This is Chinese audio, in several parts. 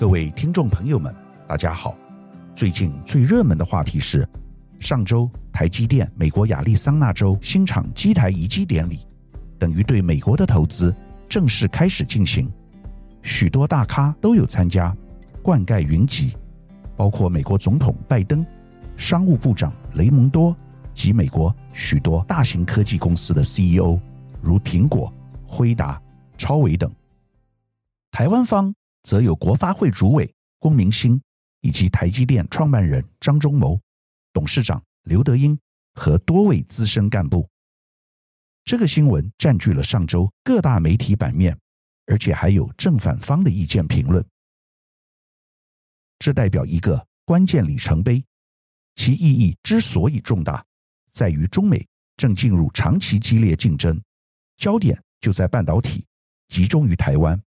各位听众朋友们，大家好。最近最热门的话题是，上周台积电美国亚利桑那州新厂机台移机典礼，等于对美国的投资正式开始进行，许多大咖都有参加，冠盖云集，包括美国总统拜登、商务部长雷蒙多及美国许多大型科技公司的 CEO，如苹果、辉达、超维等。台湾方。则有国发会主委龚明鑫，以及台积电创办人张忠谋、董事长刘德音和多位资深干部。这个新闻占据了上周各大媒体版面，而且还有正反方的意见评论。这代表一个关键里程碑，其意义之所以重大，在于中美正进入长期激烈竞争，焦点就在半导体，集中于台湾。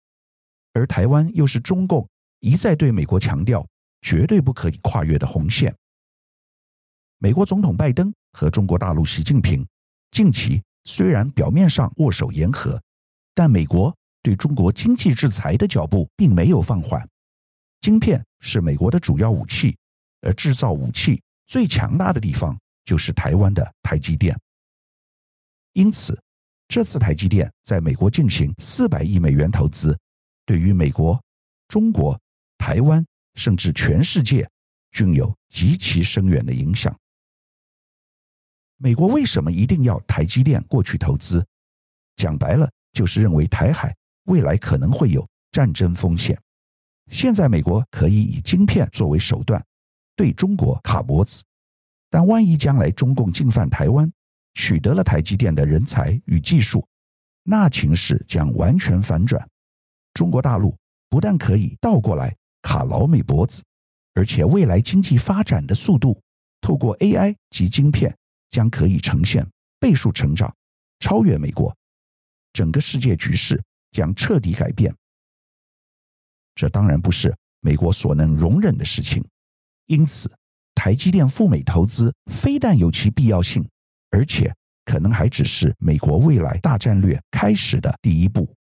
而台湾又是中共一再对美国强调绝对不可以跨越的红线。美国总统拜登和中国大陆习近平近期虽然表面上握手言和，但美国对中国经济制裁的脚步并没有放缓。晶片是美国的主要武器，而制造武器最强大的地方就是台湾的台积电。因此，这次台积电在美国进行四百亿美元投资。对于美国、中国、台湾，甚至全世界，均有极其深远的影响。美国为什么一定要台积电过去投资？讲白了，就是认为台海未来可能会有战争风险。现在美国可以以晶片作为手段，对中国卡脖子，但万一将来中共进犯台湾，取得了台积电的人才与技术，那情势将完全反转。中国大陆不但可以倒过来卡老美脖子，而且未来经济发展的速度，透过 AI 及晶片将可以呈现倍数成长，超越美国，整个世界局势将彻底改变。这当然不是美国所能容忍的事情，因此台积电赴美投资非但有其必要性，而且可能还只是美国未来大战略开始的第一步。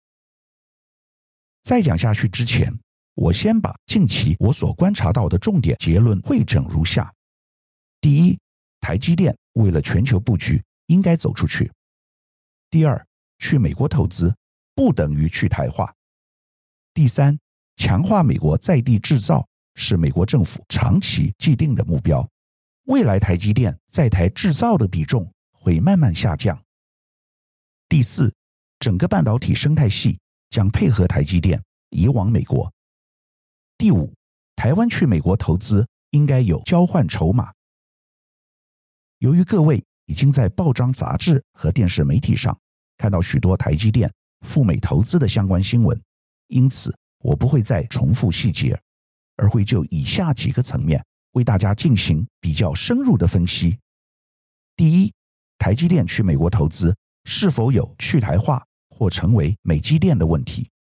再讲下去之前，我先把近期我所观察到的重点结论汇整如下：第一，台积电为了全球布局，应该走出去；第二，去美国投资不等于去台化；第三，强化美国在地制造是美国政府长期既定的目标，未来台积电在台制造的比重会慢慢下降；第四，整个半导体生态系。将配合台积电移往美国。第五，台湾去美国投资应该有交换筹码。由于各位已经在报章杂志和电视媒体上看到许多台积电赴美投资的相关新闻，因此我不会再重复细节，而会就以下几个层面为大家进行比较深入的分析。第一，台积电去美国投资是否有去台化？或成为美积电的问题。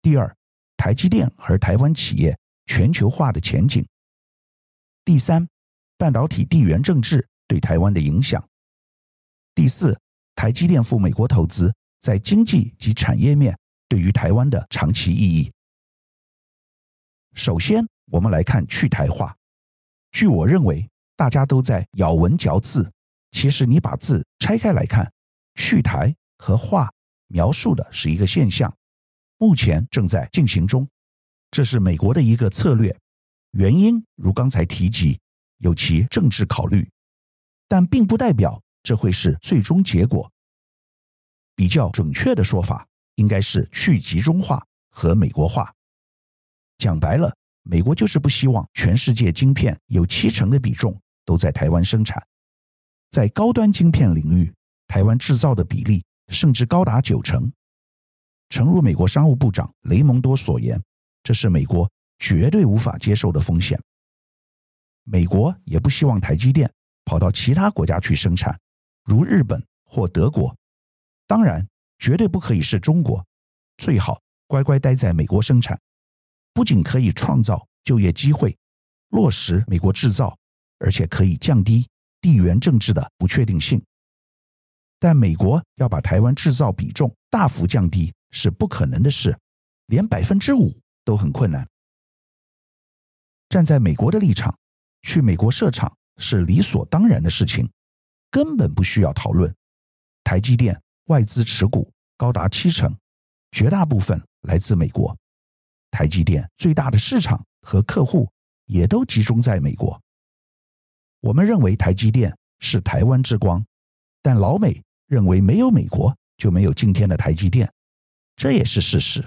第二，台积电和台湾企业全球化的前景。第三，半导体地缘政治对台湾的影响。第四，台积电赴美国投资在经济及产业面对于台湾的长期意义。首先，我们来看去台化。据我认为，大家都在咬文嚼字，其实你把字拆开来看，去台和化。描述的是一个现象，目前正在进行中，这是美国的一个策略。原因如刚才提及，有其政治考虑，但并不代表这会是最终结果。比较准确的说法，应该是去集中化和美国化。讲白了，美国就是不希望全世界晶片有七成的比重都在台湾生产，在高端晶片领域，台湾制造的比例。甚至高达九成。诚如美国商务部长雷蒙多所言，这是美国绝对无法接受的风险。美国也不希望台积电跑到其他国家去生产，如日本或德国。当然，绝对不可以是中国，最好乖乖待在美国生产，不仅可以创造就业机会，落实美国制造，而且可以降低地缘政治的不确定性。但美国要把台湾制造比重大幅降低是不可能的事，连百分之五都很困难。站在美国的立场，去美国设厂是理所当然的事情，根本不需要讨论。台积电外资持股高达七成，绝大部分来自美国。台积电最大的市场和客户也都集中在美国。我们认为台积电是台湾之光，但老美认为没有美国就没有今天的台积电，这也是事实。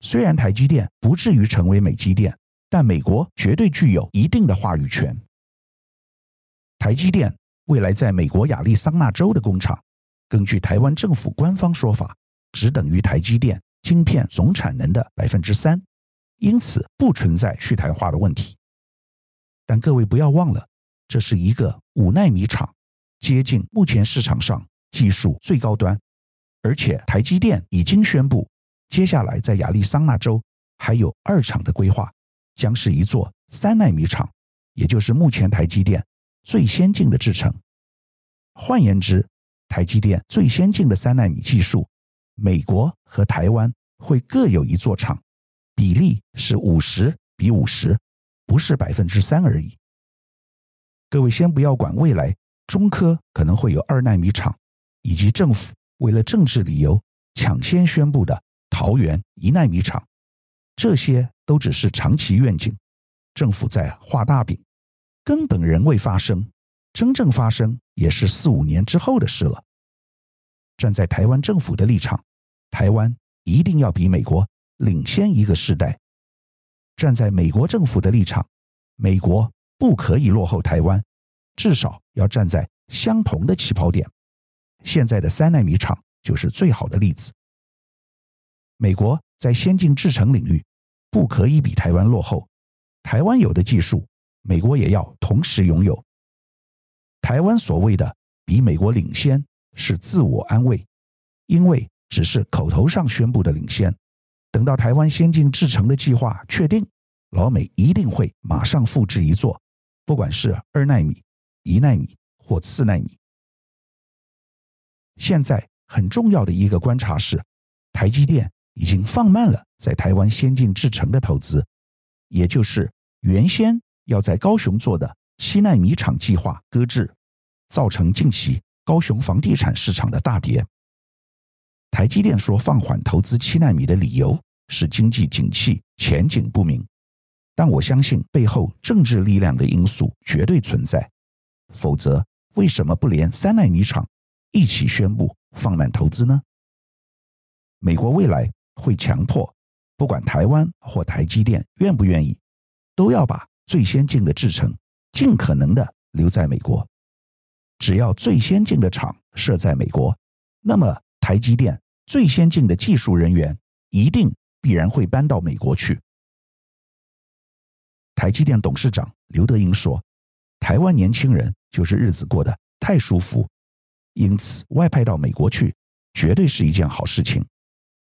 虽然台积电不至于成为美积电，但美国绝对具有一定的话语权。台积电未来在美国亚利桑那州的工厂，根据台湾政府官方说法，只等于台积电晶片总产能的百分之三。因此不存在去台化的问题，但各位不要忘了，这是一个五纳米厂，接近目前市场上技术最高端，而且台积电已经宣布，接下来在亚利桑那州还有二厂的规划，将是一座三纳米厂，也就是目前台积电最先进的制程。换言之，台积电最先进的三纳米技术，美国和台湾会各有一座厂。比例是五十比五十，不是百分之三而已。各位先不要管未来中科可能会有二纳米厂，以及政府为了政治理由抢先宣布的桃园一纳米厂，这些都只是长期愿景，政府在画大饼，根本仍未发生，真正发生也是四五年之后的事了。站在台湾政府的立场，台湾一定要比美国。领先一个世代，站在美国政府的立场，美国不可以落后台湾，至少要站在相同的起跑点。现在的三纳米厂就是最好的例子。美国在先进制程领域不可以比台湾落后，台湾有的技术，美国也要同时拥有。台湾所谓的比美国领先是自我安慰，因为只是口头上宣布的领先。等到台湾先进制程的计划确定，老美一定会马上复制一座，不管是二纳米、一纳米或四纳米。现在很重要的一个观察是，台积电已经放慢了在台湾先进制程的投资，也就是原先要在高雄做的七纳米厂计划搁置，造成近期高雄房地产市场的大跌。台积电说放缓投资七纳米的理由，是经济景气前景不明，但我相信背后政治力量的因素绝对存在，否则为什么不连三纳米厂一起宣布放慢投资呢？美国未来会强迫，不管台湾或台积电愿不愿意，都要把最先进的制程尽可能的留在美国。只要最先进的厂设在美国，那么台积电最先进的技术人员一定。必然会搬到美国去。台积电董事长刘德英说：“台湾年轻人就是日子过得太舒服，因此外派到美国去绝对是一件好事情。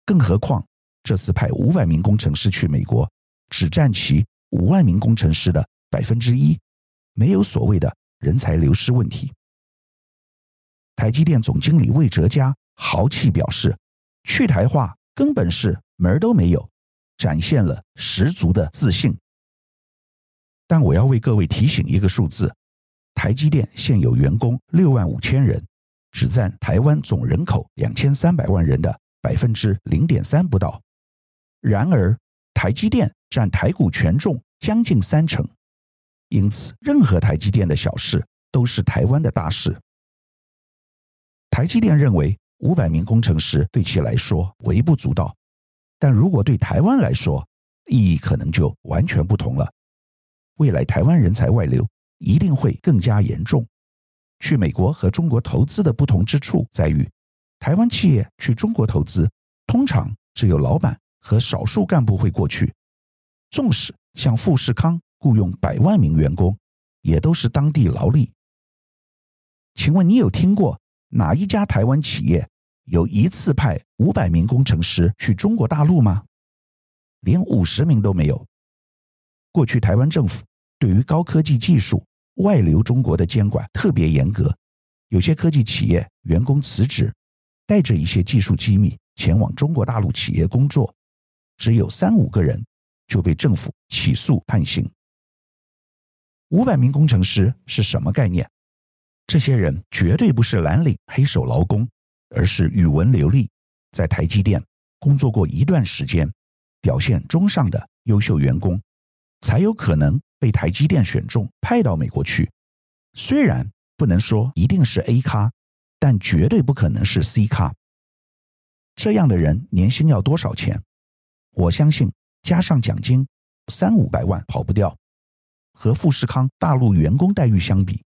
更何况这次派五百名工程师去美国，只占其五万名工程师的百分之一，没有所谓的人才流失问题。”台积电总经理魏哲嘉豪气表示：“去台化根本是。”门儿都没有，展现了十足的自信。但我要为各位提醒一个数字：台积电现有员工六万五千人，只占台湾总人口两千三百万人的百分之零点三不到。然而，台积电占台股权重将近三成，因此任何台积电的小事都是台湾的大事。台积电认为五百名工程师对其来说微不足道。但如果对台湾来说，意义可能就完全不同了。未来台湾人才外流一定会更加严重。去美国和中国投资的不同之处在于，台湾企业去中国投资，通常只有老板和少数干部会过去。纵使像富士康雇佣百万名员工，也都是当地劳力。请问你有听过哪一家台湾企业？有一次派五百名工程师去中国大陆吗？连五十名都没有。过去台湾政府对于高科技技术外流中国的监管特别严格，有些科技企业员工辞职，带着一些技术机密前往中国大陆企业工作，只有三五个人就被政府起诉判刑。五百名工程师是什么概念？这些人绝对不是蓝领黑手劳工，而是语文流利，在台积电工作过一段时间，表现中上的优秀员工，才有可能被台积电选中派到美国去。虽然不能说一定是 A 咖，但绝对不可能是 C 咖。这样的人年薪要多少钱？我相信加上奖金，三五百万跑不掉。和富士康大陆员工待遇相比，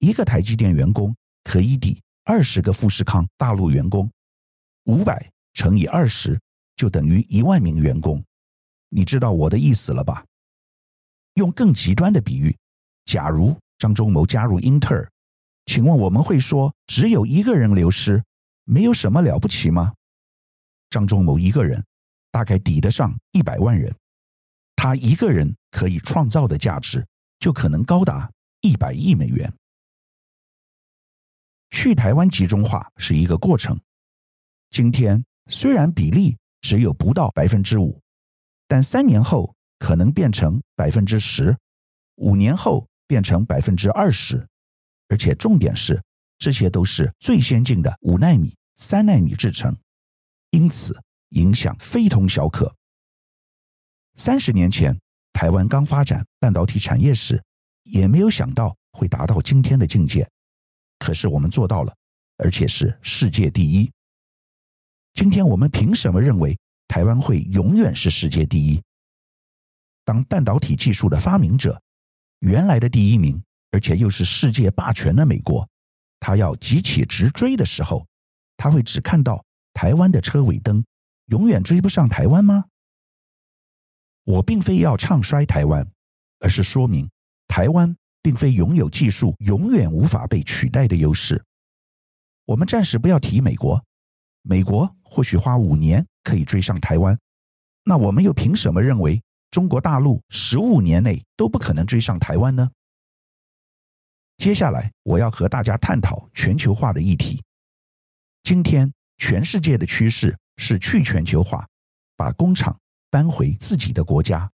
一个台积电员工可以抵二十个富士康大陆员工。五百乘以二十就等于一万名员工。你知道我的意思了吧？用更极端的比喻，假如张忠谋加入英特尔，请问我们会说只有一个人流失，没有什么了不起吗？张忠谋一个人大概抵得上一百万人，他一个人可以创造的价值就可能高达一百亿美元。去台湾集中化是一个过程，今天虽然比例只有不到百分之五，但三年后可能变成百分之十，五年后变成百分之二十，而且重点是这些都是最先进的五纳米、三纳米制程。因此，影响非同小可。三十年前，台湾刚发展半导体产业时，也没有想到会达到今天的境界。可是我们做到了，而且是世界第一。今天我们凭什么认为台湾会永远是世界第一？当半导体技术的发明者，原来的第一名，而且又是世界霸权的美国，他要急起直追的时候，他会只看到。台湾的车尾灯永远追不上台湾吗？我并非要唱衰台湾，而是说明台湾并非拥有技术永远无法被取代的优势。我们暂时不要提美国，美国或许花五年可以追上台湾，那我们又凭什么认为中国大陆十五年内都不可能追上台湾呢？接下来我要和大家探讨全球化的议题。今天。全世界的趋势是去全球化，把工厂搬回自己的国家。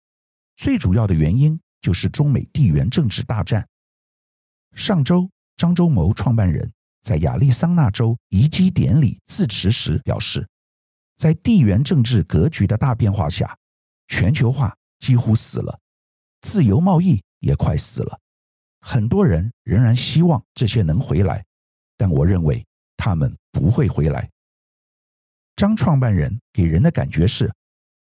最主要的原因就是中美地缘政治大战。上周，张忠谋创办人在亚利桑那州移机典礼致辞时表示，在地缘政治格局的大变化下，全球化几乎死了，自由贸易也快死了。很多人仍然希望这些能回来，但我认为他们不会回来。张创办人给人的感觉是，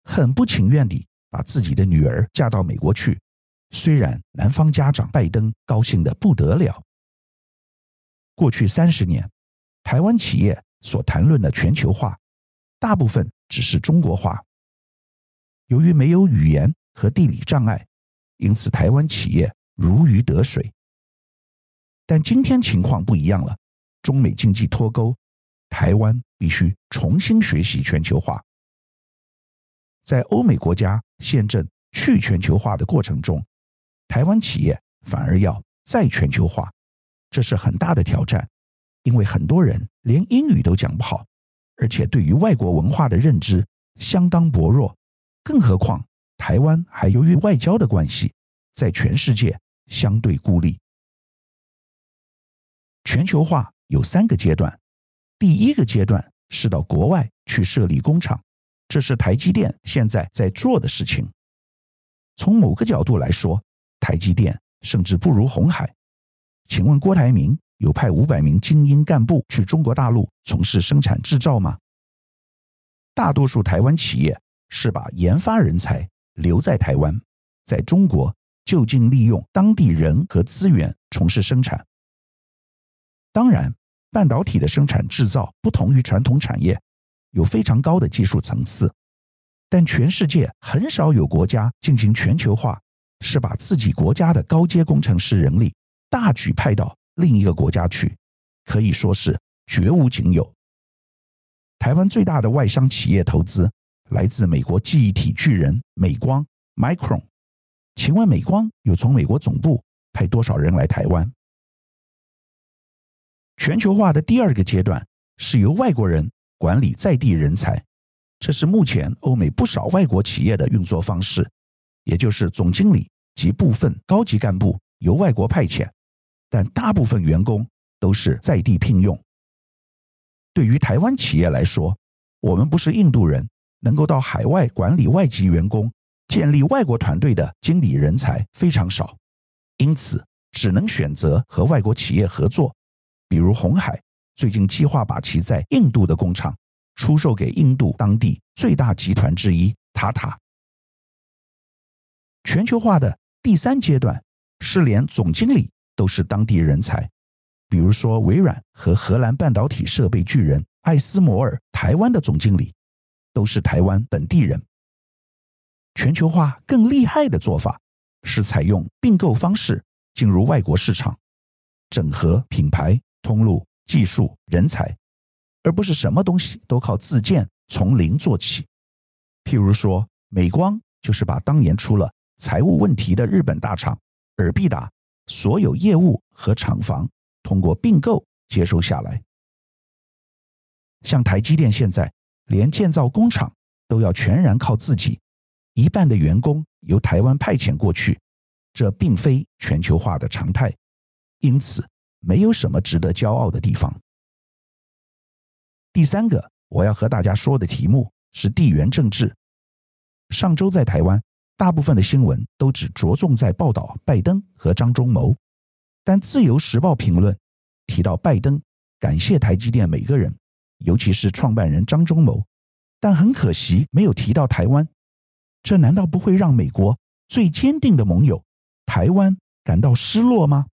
很不情愿地把自己的女儿嫁到美国去。虽然男方家长拜登高兴得不得了。过去三十年，台湾企业所谈论的全球化，大部分只是中国化。由于没有语言和地理障碍，因此台湾企业如鱼得水。但今天情况不一样了，中美经济脱钩。台湾必须重新学习全球化。在欧美国家现正去全球化的过程中，台湾企业反而要再全球化，这是很大的挑战，因为很多人连英语都讲不好，而且对于外国文化的认知相当薄弱，更何况台湾还由于外交的关系，在全世界相对孤立。全球化有三个阶段。第一个阶段是到国外去设立工厂，这是台积电现在在做的事情。从某个角度来说，台积电甚至不如鸿海。请问郭台铭有派五百名精英干部去中国大陆从事生产制造吗？大多数台湾企业是把研发人才留在台湾，在中国就近利用当地人和资源从事生产。当然。半导体的生产制造不同于传统产业，有非常高的技术层次，但全世界很少有国家进行全球化，是把自己国家的高阶工程师人力大举派到另一个国家去，可以说是绝无仅有。台湾最大的外商企业投资来自美国记忆体巨人美光 （Micron）。请问美光有从美国总部派多少人来台湾？全球化的第二个阶段是由外国人管理在地人才，这是目前欧美不少外国企业的运作方式，也就是总经理及部分高级干部由外国派遣，但大部分员工都是在地聘用。对于台湾企业来说，我们不是印度人，能够到海外管理外籍员工、建立外国团队的经理人才非常少，因此只能选择和外国企业合作，比如红海最近计划把其在印度的工厂出售给印度当地最大集团之一塔塔。全球化的第三阶段是连总经理都是当地人才。比如说，微软和荷兰半导体设备巨人艾斯摩尔台湾的总经理都是台湾本地人。全球化更厉害的做法是采用并购方式进入外国市场，整合品牌、通路、技术、人才，而不是什么东西都靠自建，从零做起。譬如说，美光就是把当年出了财务问题的日本大厂尔必达所有业务和厂房。通过并购接收下来，像台积电现在连建造工厂都要全然靠自己，一半的员工由台湾派遣过去，这并非全球化的常态，因此没有什么值得骄傲的地方。第三个我要和大家说的题目是地缘政治。上周在台湾，大部分的新闻都只着重在报道拜登和张忠谋。但《自由时报》评论提到拜登感谢台积电每个人，尤其是创办人张忠谋，但很可惜没有提到台湾。这难道不会让美国最坚定的盟友台湾感到失落吗？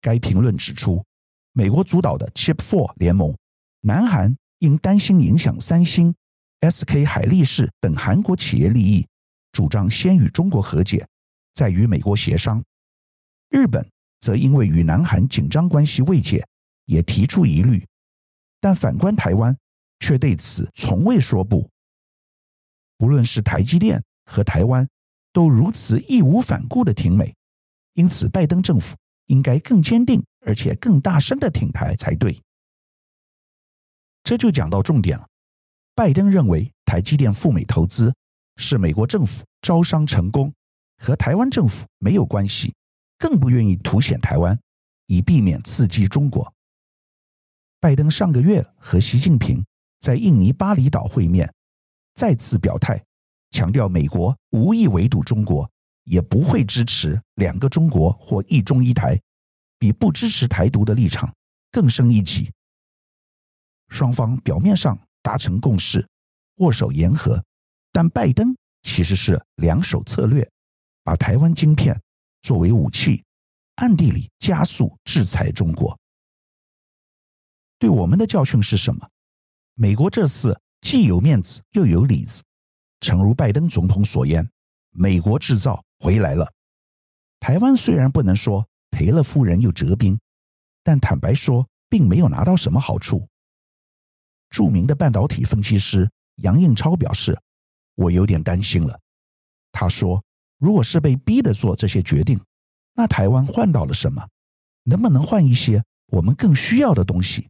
该评论指出，美国主导的 Chip Four 联盟，南韩因担心影响三星、SK 海力士等韩国企业利益，主张先与中国和解，再与美国协商。日本则因为与南韩紧张关系未解，也提出疑虑，但反观台湾，却对此从未说不。不论是台积电和台湾，都如此义无反顾地挺美，因此拜登政府应该更坚定而且更大声地挺台才对。这就讲到重点了，拜登认为台积电赴美投资是美国政府招商成功，和台湾政府没有关系。更不愿意凸显台湾，以避免刺激中国。拜登上个月和习近平在印尼巴厘岛会面，再次表态，强调美国无意围堵中国，也不会支持两个中国或一中一台，比不支持台独的立场更深一级。双方表面上达成共识，握手言和，但拜登其实是两手策略，把台湾晶片。作为武器，暗地里加速制裁中国。对我们的教训是什么？美国这次既有面子又有里子，诚如拜登总统所言：“美国制造回来了。”台湾虽然不能说赔了夫人又折兵，但坦白说，并没有拿到什么好处。著名的半导体分析师杨应超表示：“我有点担心了。”他说。如果是被逼的做这些决定，那台湾换到了什么？能不能换一些我们更需要的东西？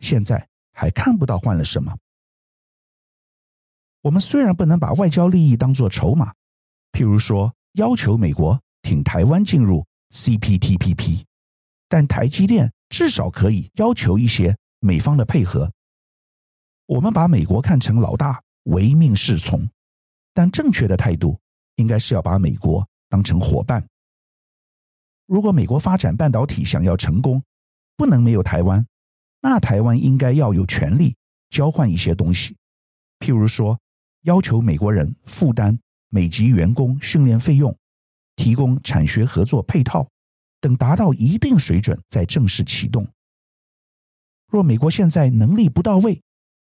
现在还看不到换了什么。我们虽然不能把外交利益当作筹码，譬如说要求美国挺台湾进入 CPTPP，但台积电至少可以要求一些美方的配合。我们把美国看成老大，唯命是从，但正确的态度。应该是要把美国当成伙伴。如果美国发展半导体想要成功，不能没有台湾，那台湾应该要有权利交换一些东西，譬如说要求美国人负担美籍员工训练费用，提供产学合作配套，等达到一定水准再正式启动。若美国现在能力不到位，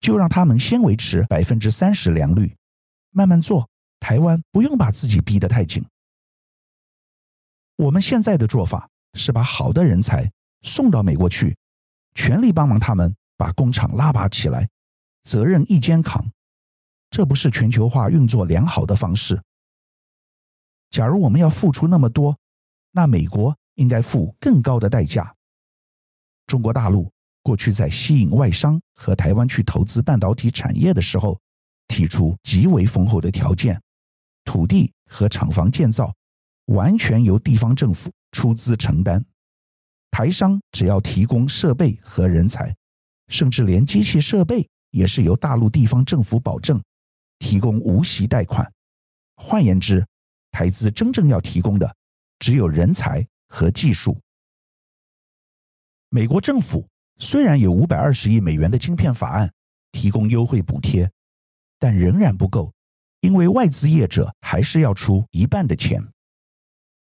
就让他们先维持百分之三十良率，慢慢做。台湾不用把自己逼得太紧。我们现在的做法是把好的人才送到美国去，全力帮忙他们把工厂拉拔起来，责任一肩扛。这不是全球化运作良好的方式。假如我们要付出那么多，那美国应该付更高的代价。中国大陆过去在吸引外商和台湾去投资半导体产业的时候，提出极为丰厚的条件。土地和厂房建造完全由地方政府出资承担，台商只要提供设备和人才，甚至连机器设备也是由大陆地方政府保证，提供无息贷款。换言之，台资真正要提供的只有人才和技术。美国政府虽然有五百二十亿美元的晶片法案，提供优惠补贴，但仍然不够，因为外资业者还是要出一半的钱。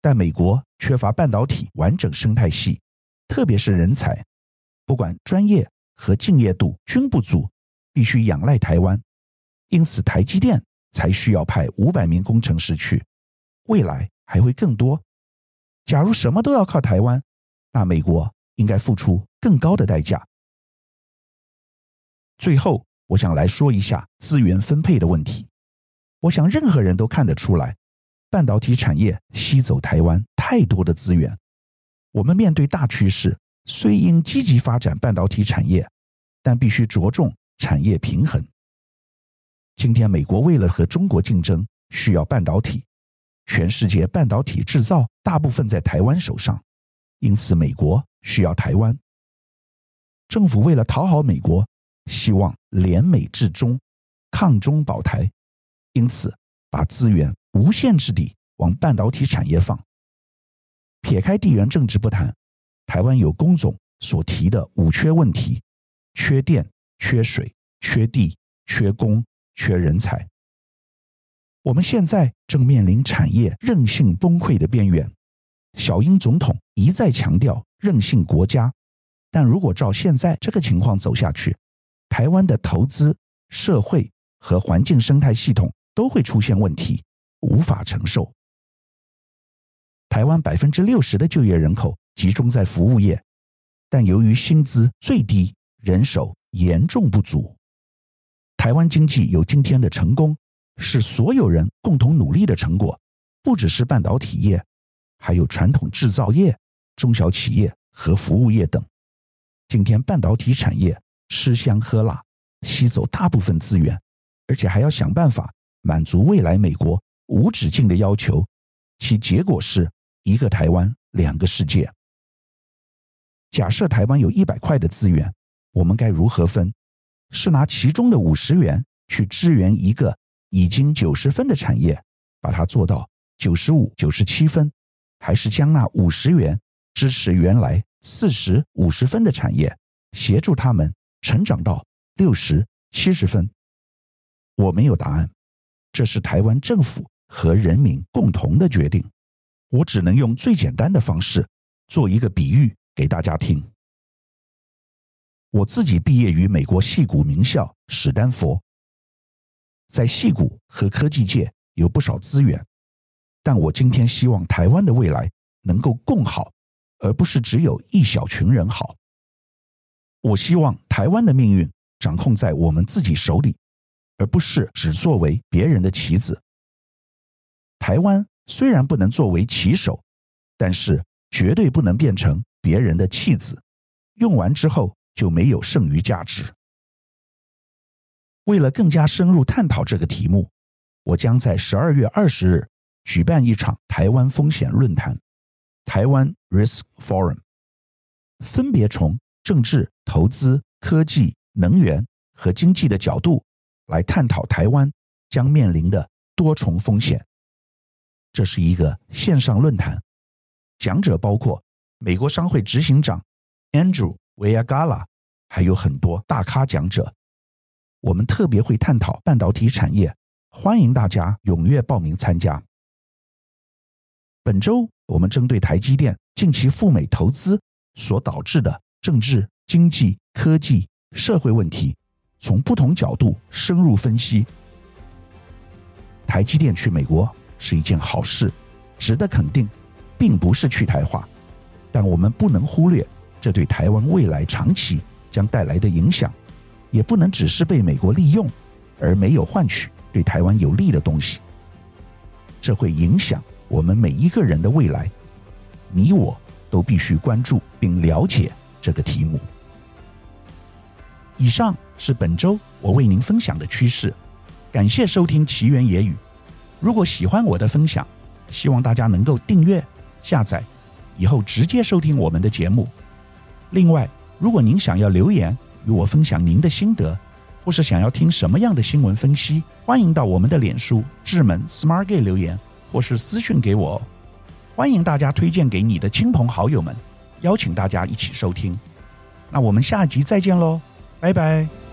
但美国缺乏半导体完整生态系，特别是人才，不管专业和敬业度均不足，必须仰赖台湾。因此，台积电才需要派五百名工程师去，未来还会更多。假如什么都要靠台湾，那美国应该付出更高的代价。最后，我想来说一下资源分配的问题。我想任何人都看得出来，半导体产业吸走台湾太多的资源。我们面对大趋势，虽应积极发展半导体产业，但必须着重产业平衡。今天，美国为了和中国竞争，需要半导体。全世界半导体制造大部分在台湾手上，因此美国需要台湾。政府为了讨好美国，希望联美制中，抗中保台，因此把资源无限制地往半导体产业放。撇开地缘政治不谈，台湾有工总所提的五缺问题：缺电、缺水、缺地、缺工、缺人才。我们现在正面临产业韧性崩溃的边缘。小英总统一再强调韧性国家，但如果照现在这个情况走下去，台湾的投资、社会和环境生态系统都会出现问题，无法承受。台湾百分之六十的就业人口集中在服务业，但由于薪资最低，人手严重不足。台湾经济有今天的成功，是所有人共同努力的成果，不只是半导体业，还有传统制造业、中小企业和服务业等。今天半导体产业吃香喝辣，吸走大部分资源，而且还要想办法满足未来美国无止境的要求，其结果是一个台湾两个世界。假设台湾有一百块的资源，我们该如何分？是拿其中的五十元去支援一个？已经九十分的产业，把它做到九十五、九十七分，还是将那五十元支持原来四十五十分的产业，协助他们成长到六十、七十分？我没有答案，这是台湾政府和人民共同的决定。我只能用最简单的方式做一个比喻给大家听。我自己毕业于美国戏谷名校史丹佛。在戏谷和科技界有不少资源，但我今天希望台湾的未来能够共好，而不是只有一小群人好。我希望台湾的命运掌控在我们自己手里，而不是只作为别人的棋子。台湾虽然不能作为棋手，但是绝对不能变成别人的弃子，用完之后就没有剩余价值。为了更加深入探讨这个题目，我将在十二月二十日举办一场台湾风险论坛（台湾 Risk Forum），分别从政治、投资、科技、能源和经济的角度来探讨台湾将面临的多重风险。这是一个线上论坛，讲者包括美国商会执行长 Andrew Weigala，还有很多大咖讲者。我们特别会探讨半导体产业，欢迎大家踊跃报名参加。本周我们针对台积电近期赴美投资所导致的政治、经济、科技、社会问题，从不同角度深入分析。台积电去美国是一件好事，值得肯定，并不是去台化，但我们不能忽略这对台湾未来长期将带来的影响。也不能只是被美国利用，而没有换取对台湾有利的东西。这会影响我们每一个人的未来，你我都必须关注并了解这个题目。以上是本周我为您分享的趋势，感谢收听奇缘野语。如果喜欢我的分享，希望大家能够订阅、下载，以后直接收听我们的节目。另外，如果您想要留言与我分享您的心得，或是想要听什么样的新闻分析，欢迎到我们的脸书智门 Smart Gay 留言，或是私讯给我。欢迎大家推荐给你的亲朋好友们，邀请大家一起收听。那我们下集再见喽，拜拜。